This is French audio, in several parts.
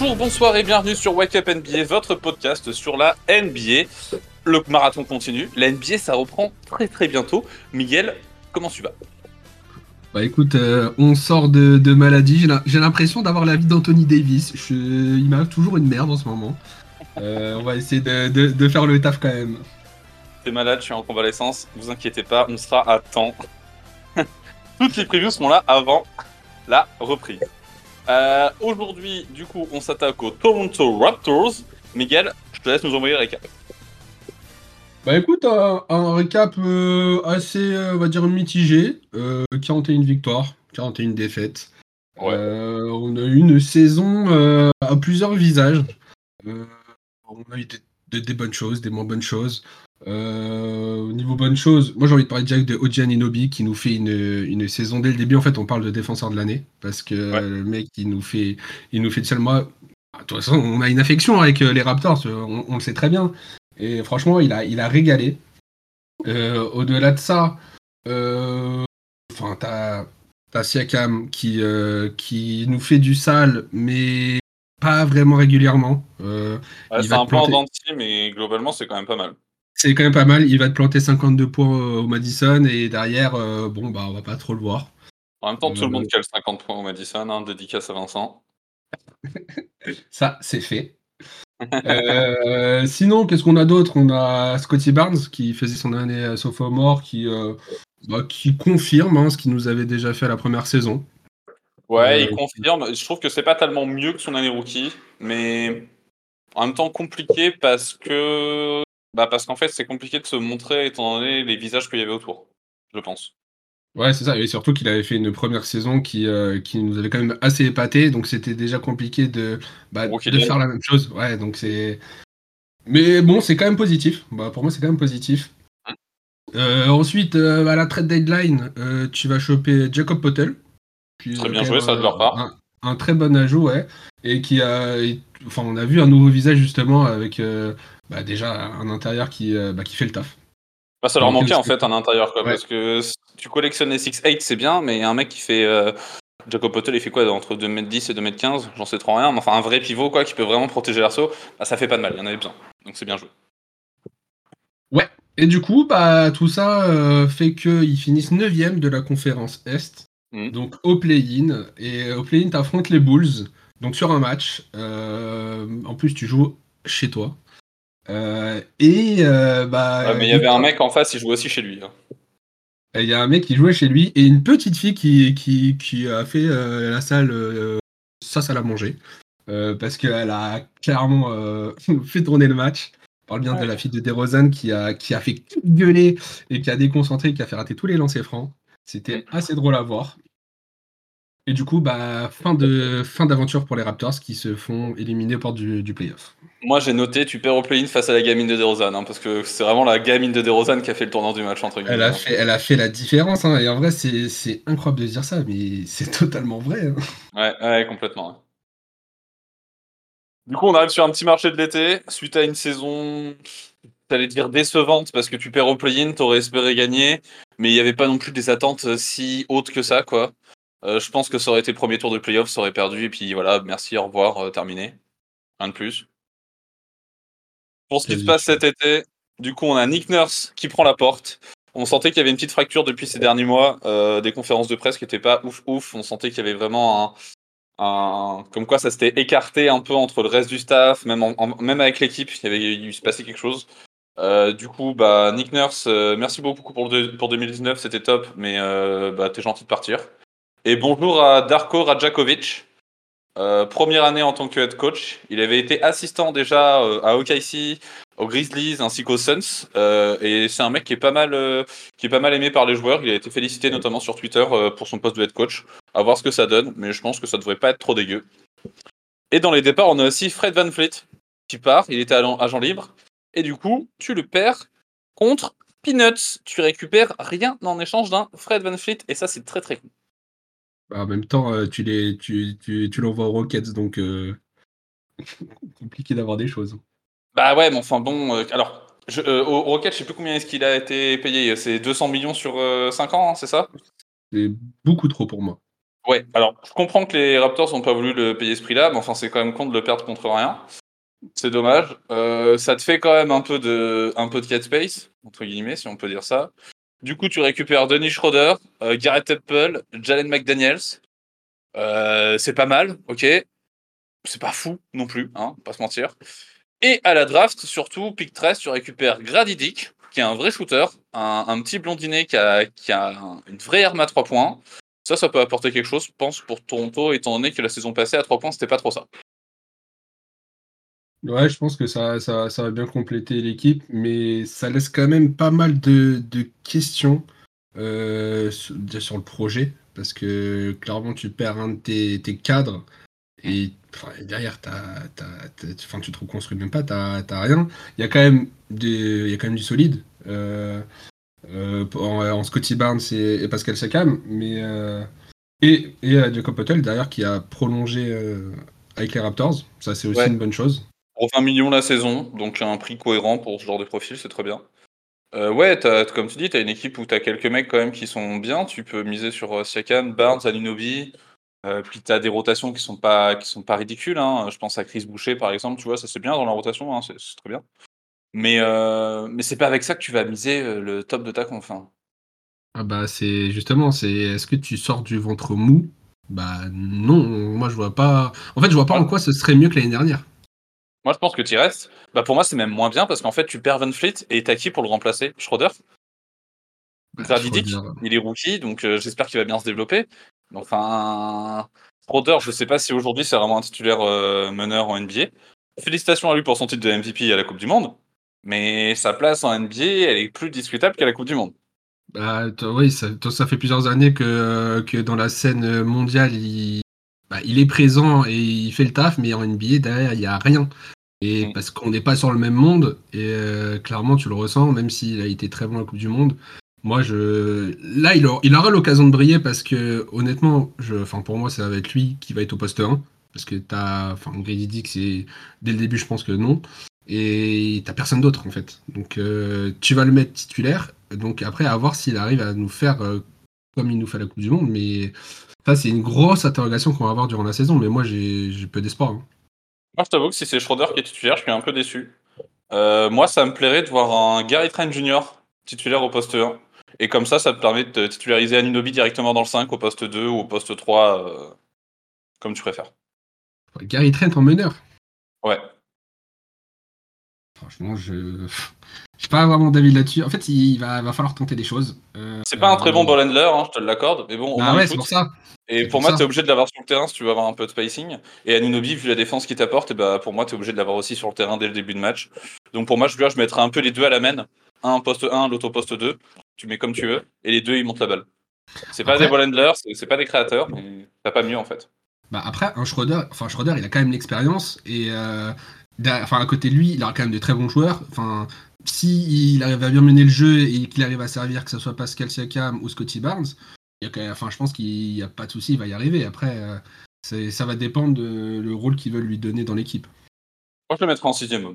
Bonjour, bonsoir et bienvenue sur Wake Up NBA, votre podcast sur la NBA. Le marathon continue, la NBA ça reprend très très bientôt. Miguel, comment tu vas? Bah écoute, euh, on sort de, de maladie, J'ai l'im- j'ai l'impression d'avoir la vie d'Anthony Davis. Je, il m'a toujours une merde en ce moment. Euh, on va essayer de, de- de faire le taf quand même. T'es malade, je suis en convalescence, vous inquiétez pas, on sera à temps. Toutes les previews seront là avant la reprise. Euh, Aujourd'hui, du coup, on s'attaque aux Toronto Raptors. Miguel, je te laisse nous envoyer le récap. Bah écoute, un, un récap euh, assez, euh, on va dire, mitigé. Euh, 41 victoires, 41 défaites. Ouais. On a eu une saison à plusieurs visages. On a eu des, des- des bonnes choses, des moins bonnes choses. Euh, au niveau bonnes choses, moi j'ai envie de parler direct de Oji Aninobi qui nous fait une, une saison dès le début. En fait, on parle de défenseur de l'année parce que Ouais. le mec il nous fait, il nous fait de. De toute façon, on a une affection avec euh, les Raptors, on, on le sait très bien. Et franchement, il a, il a régalé. Euh, Au-delà de ça, euh, enfin, t'as t'as Siakam qui, qui nous fait du sale, mais pas vraiment régulièrement. Ouais, c'est un te peu en planter. dents de scie, mais globalement, c'est quand même pas mal. C'est quand même pas mal. Il va te planter 52 points euh, au Madison et derrière, euh, bon, bah, on va pas trop le voir. En même temps, tout Euh, le monde cale 50 points au Madison, hein, dédicace à Vincent. Ça, c'est fait. Euh, sinon, qu'est-ce qu'on a d'autre? On a Scotty Barnes qui faisait son année à sophomore, qui, euh, bah, qui confirme hein, ce qu'il nous avait déjà fait à la première saison. Ouais, Euh, il confirme. Je trouve que c'est pas tellement mieux que son année rookie, mais en même temps compliqué parce que bah parce qu'en fait c'est compliqué de se montrer étant donné les visages qu'il y avait autour, je pense. Ouais, c'est ça. Et surtout qu'il avait fait une première saison qui, euh, qui nous avait quand même assez épaté. Donc c'était déjà compliqué de, bah, de faire la même chose. Ouais, donc c'est. Mais bon, c'est quand même positif. Bah, pour moi, c'est quand même positif. Euh, ensuite, euh, à la trade deadline, tu vas choper Jacob Potel. Très bien joué, ça, de leur part. Un, un très bon ajout, ouais. Et qui a. et- Enfin, on a vu un nouveau visage justement avec euh, bah, déjà un intérieur qui, euh, bah, qui fait le taf. Bah, ça leur manquait en fait un intérieur quoi, Ouais. parce que tu collectionnes les 6-8 c'est bien, mais un mec qui fait euh, Jacob Potel il fait quoi entre 2m10 et 2m15, j'en sais trop rien, mais enfin un vrai pivot quoi qui peut vraiment protéger l'arceau, bah, ça fait pas de mal, il y en avait besoin. Donc c'est bien joué. Et du coup, bah, tout ça euh, fait qu'ils finissent 9ème de la conférence Est, Mhm. donc au play-in. Et au play-in, t'affrontes les Bulls, donc sur un match. Euh, en plus, tu joues chez toi. Euh, et euh, bah, Ouais, mais il y avait un mec en face, il jouait aussi chez lui. hein. Il y a un mec qui jouait chez lui et une petite fille qui, qui, qui a fait euh, la salle. euh, ça, ça l'a mangé. Euh, parce qu'elle a clairement euh, fait tourner le match. On parle bien de la fille de DeRozan qui a, qui a fait gueuler et qui a déconcentré, qui a fait rater tous les lancers francs. C'était assez drôle à voir. Et du coup, bah, fin de fin d'aventure pour les Raptors qui se font éliminer au port du, du playoff. Moi j'ai noté, tu perds au play-in face à la gamine de DeRozan, hein, parce que c'est vraiment la gamine de DeRozan qui a fait le tournant du match entre guillemets. Elle a fait, elle a fait la différence. hein. Et en vrai, c'est incroyable de dire ça, mais c'est totalement vrai. hein. Ouais, ouais, complètement. Du coup, on arrive sur un petit marché de l'été, suite à une saison, t'allais dire décevante, parce que tu perds au play-in, t'aurais espéré gagner, mais il n'y avait pas non plus des attentes euh, si hautes que ça, quoi. Euh, je pense que ça aurait été le premier tour de playoff, ça aurait perdu, et puis voilà, merci, au revoir, euh, terminé. Rien de plus. Pour ce qui se passe cet été, du coup, on a Nick Nurse qui prend la porte. On sentait qu'il y avait une petite fracture depuis ces derniers mois, des conférences de presse qui n'étaient pas ouf ouf. On sentait qu'il y avait vraiment un, un- comme quoi ça s'était écarté un peu entre le reste du staff, même, même avec l'équipe, il y avait il se passait quelque chose. Euh, du coup, bah, Nick Nurse, euh, merci beaucoup pour, le deux- pour 2019, c'était top, mais euh, bah, t'es gentil de partir. Et bonjour à Darko Rajakovic, première année en tant que head coach. Il avait été assistant déjà à OKC, aux Grizzlies ainsi qu'aux Suns, et c'est un mec qui est pas mal, aimé par les joueurs. Il a été félicité notamment sur Twitter pour son poste de head coach. À voir ce que ça donne, mais je pense que ça devrait pas être trop dégueu. Et dans les départs, on a aussi Fred Van Fleet qui part. Il était agent libre. Et du coup, tu le perds contre Peanuts. Tu récupères rien en échange d'un Fred Van Fleet. Et ça, c'est très très cool. Bah, en même temps, euh, tu les, tu, tu, tu l'envoies aux Rockets, donc euh, compliqué d'avoir des choses. Bah ouais, mais enfin bon. euh, alors, je, euh, au au Rocket, je sais plus combien est-ce qu'il a été payé. C'est 200 millions sur 5 ans, hein, c'est ça? C'est beaucoup trop pour moi. Ouais, alors je comprends que les Raptors n'ont pas voulu le payer ce prix-là, mais enfin c'est quand même con de le perdre contre rien. C'est dommage. Euh, ça te fait quand même un peu de un cat space entre guillemets, si on peut dire ça. Du coup, tu récupères Denis Schroeder, euh, Garrett Temple, Jalen McDaniels. Euh, c'est pas mal, ok. C'est pas fou non plus, hein, pas se mentir. Et à la draft, surtout, pick 13, tu récupères Grady Dick, qui est un vrai shooter, un, petit blondinet qui a, qui a une vraie arme à 3 points. Ça, ça peut apporter quelque chose, je pense, pour Toronto, étant donné que la saison passée, à 3 points, c'était pas trop ça. Ouais, je pense que ça, ça, ça va bien compléter l'équipe, mais ça laisse quand même pas mal de, de questions euh, sur, sur, le projet, parce que clairement, tu perds un de tes, tes cadres, et derrière, t as, as, tu te reconstruis même pas, tu n'as rien. Il y, a quand même des, il y a quand même du solide. Euh, euh, en, en, Scotty Barnes et, et Pascal Sakam, mais et, et Jacob Potel derrière qui a prolongé avec les Raptors, ça c'est aussi une bonne chose. Pour 20 millions la saison, donc un prix cohérent pour ce genre de profil, c'est très bien. Euh, ouais, as, comme tu dis, tu as une équipe où tu as quelques mecs quand même qui sont bien. Tu peux miser sur Siakam, Barnes, Aninobi. Euh, puis tu as des rotations qui sont pas, qui sont pas ridicules. Hein. Je pense à Chris Boucher par exemple, tu vois, ça c'est bien dans la rotation, hein, c'est très bien. Mais, euh, mais c'est pas avec ça que tu vas miser le top de ta conf. Hein. Ah bah c'est justement, c'est est-ce que tu sors du ventre mou? Bah non, moi je vois pas. En fait, je vois pas en quoi ce serait mieux que l'année dernière. Moi, je pense que tu restes. Bah, pour moi, c'est même moins bien parce qu'en fait, tu perds Van Fleet et t'as qui pour le remplacer? Schroeder? Bah, il est rookie, donc euh, j'espère qu'il va bien se développer. Enfin, Schroeder, je sais pas si aujourd'hui c'est vraiment un titulaire euh, meneur en NBA. Félicitations à lui pour son titre de MVP à la Coupe du Monde, mais sa place en NBA, elle est plus discutable qu'à la Coupe du Monde. Bah, oui, ça, ça, fait plusieurs années que, euh, que dans la scène mondiale, il, bah, il est présent et il fait le taf, mais en NBA, derrière, il n'y a rien. Et mm. parce qu'on n'est pas sur le même monde, et euh, clairement, tu le ressens, même s'il a été très bon à la Coupe du Monde. Moi, je... là, il, il aura l'occasion de briller parce que, honnêtement, je... enfin, pour moi, ça va être lui qui va être au poste 1. Parce que tu as. Enfin, Grady Dick, c'est. Dès le début, je pense que non. Et t'as personne d'autre, en fait. Donc, euh, tu vas le mettre titulaire. Donc, après, à voir s'il arrive à nous faire euh, comme il nous fait la Coupe du Monde. Mais ça, c'est une grosse interrogation qu'on va avoir durant la saison, mais moi, j'ai peu d'espoir. Hein. Moi, je t'avoue que si c'est Schroeder qui est titulaire, je suis un peu déçu. Euh, moi, ça me plairait de voir un Gary Trent Jr. titulaire au poste 1. Et comme ça, ça te permet de titulariser Aninobi directement dans le 5 au poste 2 ou au poste 3, euh, comme tu préfères. Gary Trent en meneur Ouais. Franchement, je. Je sais pas vraiment d'avis là-dessus. En fait, il va, va, falloir tenter des choses. Euh, c'est pas un très bon ball handler, hein, je te l'accorde. Mais bon, bah ouais, c'est pour ça. Et pour moi, tu es obligé de l'avoir sur le terrain si tu veux avoir un peu de spacing. Et Anunobi, vu la défense qu'il t'apporte, bah, pour moi, tu es obligé de l'avoir aussi sur le terrain dès le début de match. Donc pour moi, je, je mettrais un peu les deux à la main. Un poste 1, l'autre poste 2. Tu mets comme tu veux. Et les deux, ils montent la balle. C'est pas des ball handlers, c'est pas des créateurs, mais t'as pas mieux en fait. Bah après, un Schroeder, enfin Schroeder, il a quand même l'expérience et euh, enfin à côté de lui, il a quand même de très bons joueurs. Enfin, s'il arrive à bien mener le jeu et qu'il arrive à servir, que ce soit Pascal Siakam ou Scotty Barnes, enfin, je pense qu'il n'y a pas de souci, il va y arriver. Après, euh, ça va dépendre de le rôle qu'ils veulent lui donner dans l'équipe. Moi, je le mettrai en sixième.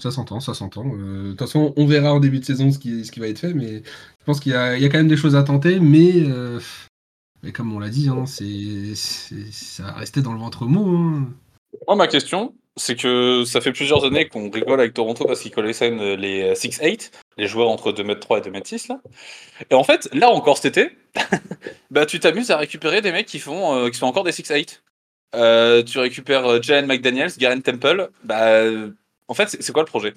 Ça s'entend, ça s'entend. Euh, de toute façon, on verra en début de saison ce qui, ce qui va être fait, mais je pense qu'il y, a quand même des choses à tenter, mais, euh, mais comme on l'a dit, hein, c'est, ça va rester dans le ventre mou. Hein. Moi, ma question, c'est que ça fait plusieurs années qu'on rigole avec Toronto parce qu'ils connaissent les 6-8, les joueurs entre 2m3 et 2m6 là. Et en fait, là encore cet été, bah tu t'amuses à récupérer des mecs qui font euh, sont encore des 6-8. Euh, tu récupères euh, Jalen McDaniels, Garen Temple. Bah, en fait, c'est quoi le projet?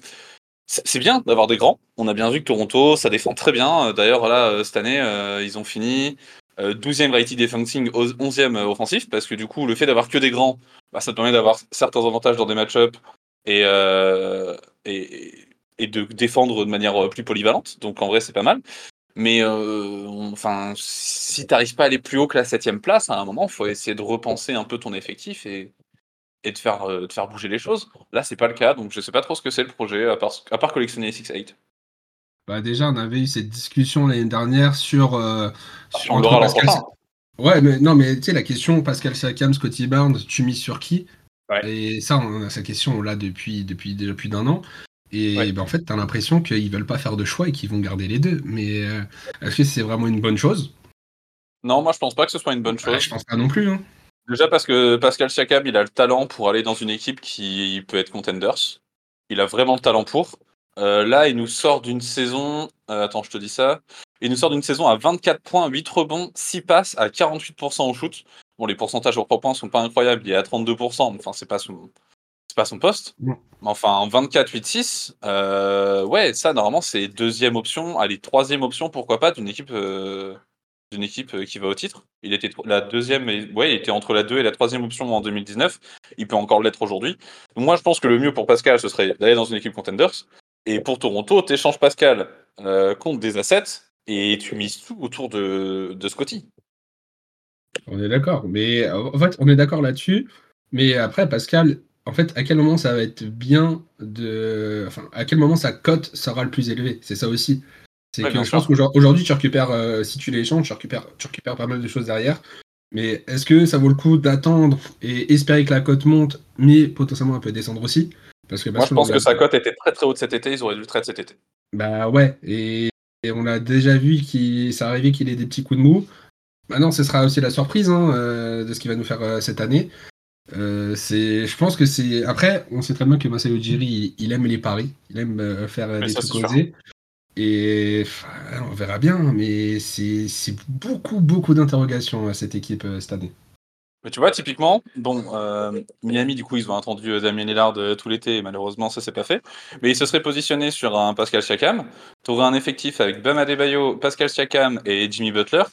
C'est bien d'avoir des grands. On a bien vu que Toronto, ça défend très bien. D'ailleurs, là, cette année, ils ont fini 12e rated defensing, 11e offensif, parce que du coup, le fait d'avoir que des grands, bah, ça te permet d'avoir certains avantages dans des match-ups et, et, de défendre de manière euh, plus polyvalente. Donc en vrai, c'est pas mal. Mais euh, enfin, si t'arrives pas à aller plus haut que la septième place, à un moment, il faut essayer de repenser un peu ton effectif et, et de, faire, euh, de faire bouger les choses. Là, c'est pas le cas, donc je sais pas trop ce que c'est le projet, à part, à part collectionner les 6-8. Bah déjà, on avait eu cette discussion l'année dernière sur. Euh, sur on Pascal... Ouais, mais non, mais tu sais, la question Pascal Siakam, Scotty Barnes, tu mises sur qui? Et ça, on a cette question, on l'a depuis, depuis déjà plus d'un an. Et ben, en fait, tu as l'impression qu'ils veulent pas faire de choix et qu'ils vont garder les deux. Mais euh, est-ce que c'est vraiment une bonne chose? Non, moi je pense pas que ce soit une bonne Bah, chose. je pense pas non plus. Hein. Déjà parce que Pascal Siakam, il a le talent pour aller dans une équipe qui peut être contenders. Il a vraiment le talent pour. Euh, là, il nous sort d'une saison. euh, attends, je te dis ça. Il nous sort d'une saison à 24 points, 8 rebonds, 6 passes, à 48% au shoot. Bon, les pourcentages au 3 points sont pas incroyables. Il est à 32%. mais Enfin, c'est pas son, c'est pas son poste. Mais enfin, en 24, 8, 6, euh, ouais, ça normalement c'est deuxième option, allez troisième option, pourquoi pas d'une équipe, d'une équipe qui va au titre. Il était la deuxième, et, ouais, il était entre la deux et la troisième option en 2019. Il peut encore l'être aujourd'hui. Moi, je pense que le mieux pour Pascal, ce serait d'aller dans une équipe contenders. Et pour Toronto, t'échanges Pascal euh, contre des assets et tu mises tout autour de, de Scotty. On est d'accord. Mais en fait, on est d'accord là-dessus. Mais après, Pascal, en fait, à quel moment ça va être bien de. Enfin, à quel moment sa cote sera le plus élevée? C'est ça aussi. C'est Ouais, que je sûr. pense qu'aujourd'hui, tu récupères, euh, si tu les échanges, tu récupères, tu récupères pas mal de choses derrière. Mais est-ce que ça vaut le coup d'attendre et espérer que la cote monte, mais potentiellement un peu descendre aussi? Parce que Moi, je pense que sa cote était très très haute cet été. Ils auraient dû le trade cet été. Bah ouais, et, et on a déjà vu qu'il ça arrivait qu'il ait des petits coups de mou. Maintenant, ce sera aussi la surprise hein, euh, de ce qu'il va nous faire euh, cette année. Euh, c'est, je pense que c'est. Après, on sait très bien que Masayo Ujiri, il, il aime les paris, il aime faire Mais des ça, trucs osés. Et enfin, on verra bien, mais c'est c'est beaucoup, beaucoup d'interrogations à cette équipe cette année. Mais tu vois, typiquement, bon, euh, Miami, du coup, ils ont attendu euh, Damien Lillard euh, tout l'été, et malheureusement, ça s'est pas fait. Mais ils se seraient positionnés sur un Pascal Siakam. Tu aurais un effectif avec Bam Adebayo, Pascal Siakam et Jimmy Butler.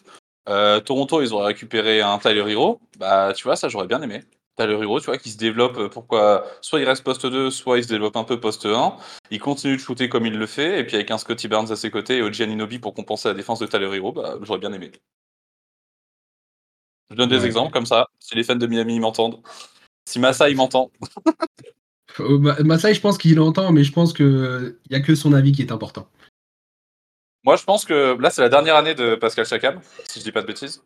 Toronto, ils auraient récupéré un Tyler Hero. Bah, tu vois, ça, j'aurais bien aimé. Tyler Hero, tu vois, qui se développe, pourquoi Soit il reste poste 2, soit il se développe un peu poste 1. Il continue de shooter comme il le fait, et puis avec un Scotty Barnes à ses côtés et Oji Anunoby pour compenser la défense de Tyler Hero, bah, j'aurais bien aimé. Je donne des Ouais. exemples comme ça, si les fans de Miami m'entendent. Si Massa il m'entend. Euh, Ma- Masai, je pense qu'il entend, mais je pense qu'il n'y a que son avis qui est important. Moi je pense que là c'est la dernière année de Pascal Siakam, si je dis pas de bêtises,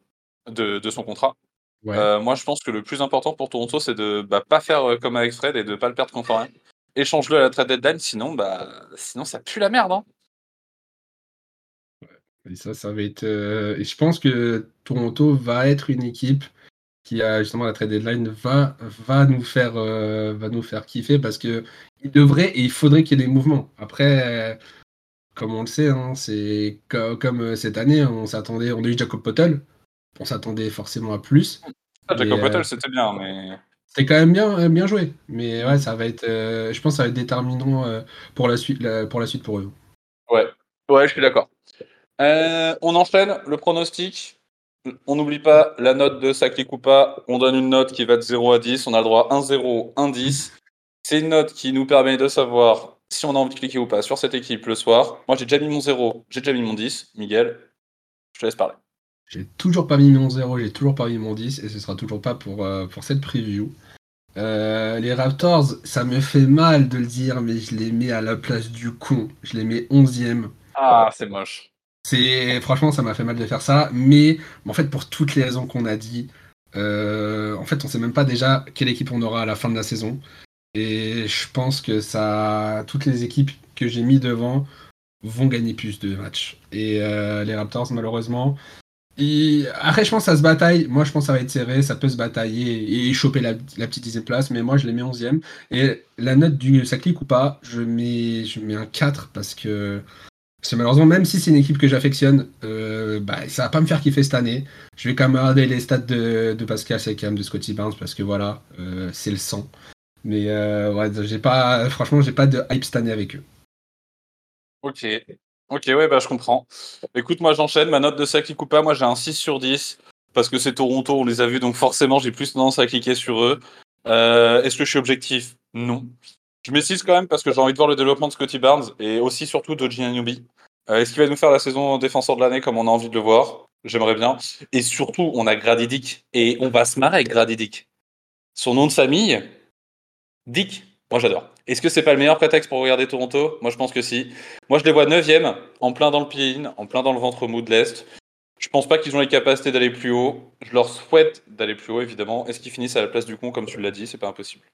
de, de son contrat. Ouais. Euh, moi je pense que le plus important pour Toronto c'est de bah, pas faire euh, comme avec Fred et de pas le perdre contre rien. Échange-le à la trade deadline, sinon bah sinon ça pue la merde. Hein. Et ça, ça va être. euh, Et je pense que Toronto va être une équipe qui a justement la trade deadline va, va nous faire euh, va nous faire kiffer parce que il devrait et il faudrait qu'il y ait des mouvements. Après, comme on le sait, hein, c'est co- comme euh, cette année, on s'attendait, on a eu Jacob Pottel, on s'attendait forcément à plus. Ah, Jacob euh, c'était bien, mais C'était quand même bien, bien joué. Mais ouais, ça va être, euh, je pense, que ça va être déterminant euh, pour la suite, la- pour la suite pour eux. ouais, ouais je suis d'accord. Euh, on enchaîne le pronostic. On n'oublie pas la note de ça clique ou pas. On donne une note qui va de 0 à 10. On a le droit à 1 0, 1 10. C'est une note qui nous permet de savoir si on a envie de cliquer ou pas sur cette équipe le soir. Moi, j'ai déjà mis mon 0, j'ai déjà mis mon 10. Miguel, je te laisse parler. J'ai toujours pas mis mon 0, j'ai toujours pas mis mon 10 et ce sera toujours pas pour, euh, pour cette preview. Euh, les Raptors, ça me fait mal de le dire, mais je les mets à la place du con. Je les mets 11e. Ah, c'est moche. C'est franchement, ça m'a fait mal de faire ça, mais en fait, pour toutes les raisons qu'on a dit, euh, en fait, on sait même pas déjà quelle équipe on aura à la fin de la saison. Et je pense que ça, toutes les équipes que j'ai mis devant vont gagner plus de matchs. Et euh, les Raptors, malheureusement, ils- après, je pense que ça se bataille. Moi, je pense que ça va être serré, ça peut se batailler et choper la, petite dixième place, mais moi, je les mets 11e. Et la note du ça clique ou pas, je mets, je mets un 4 parce que parce que malheureusement, même si c'est une équipe que j'affectionne, euh, bah, ça va pas me faire kiffer cette année. Je vais quand même regarder les stats de, de Pascal Siakam, de Scotty Barnes, parce que voilà, euh, c'est le sang. Mais euh, ouais, j'ai pas, franchement, j'ai pas de hype cette année avec eux. Ok. Ok, ouais, bah je comprends. Écoute, moi j'enchaîne. Ma note de ou pas, moi j'ai un 6 sur 10. Parce que c'est Toronto, on les a vus, donc forcément j'ai plus tendance à cliquer sur eux. Euh, Est-ce que je suis objectif? Non. Je mets 6 quand même parce que j'ai envie de voir le développement de Scotty Barnes et aussi surtout de Giannubi. Euh, Est-ce qu'il va nous faire la saison défenseur de l'année comme on a envie de le voir? J'aimerais bien. Et surtout, on a Grady Dick et on va se marrer avec Grady Dick. Son nom de famille, Dick. Moi j'adore. Est-ce que c'est pas le meilleur prétexte pour regarder Toronto? Moi je pense que si. Moi je les vois 9 en plein dans le pied-in, en plein dans le ventre mou de l'Est. Je pense pas qu'ils ont les capacités d'aller plus haut. Je leur souhaite d'aller plus haut, évidemment. Est-ce qu'ils finissent à la place du con, comme tu l'as dit? C'est pas impossible.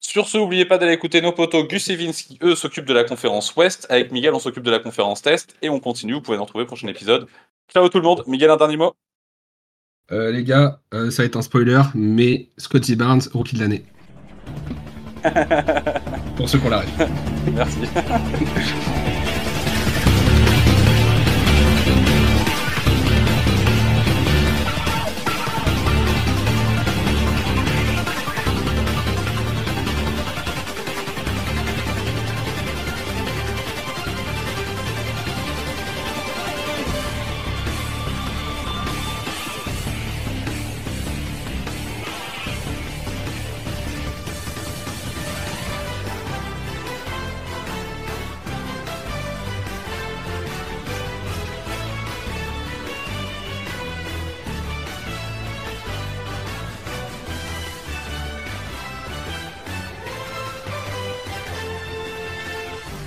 Sur ce, n'oubliez pas d'aller écouter nos potos Gus et Vince qui, eux, s'occupent de la conférence Ouest. Avec Miguel, on s'occupe de la conférence Test. Et on continue. Vous pouvez nous retrouver au prochain épisode. Ciao tout le monde. Miguel, un dernier mot? Euh, les gars, euh, ça va être un spoiler, mais Scotty Barnes, rookie de l'année. Pour ceux qu'on l'arrive. Merci.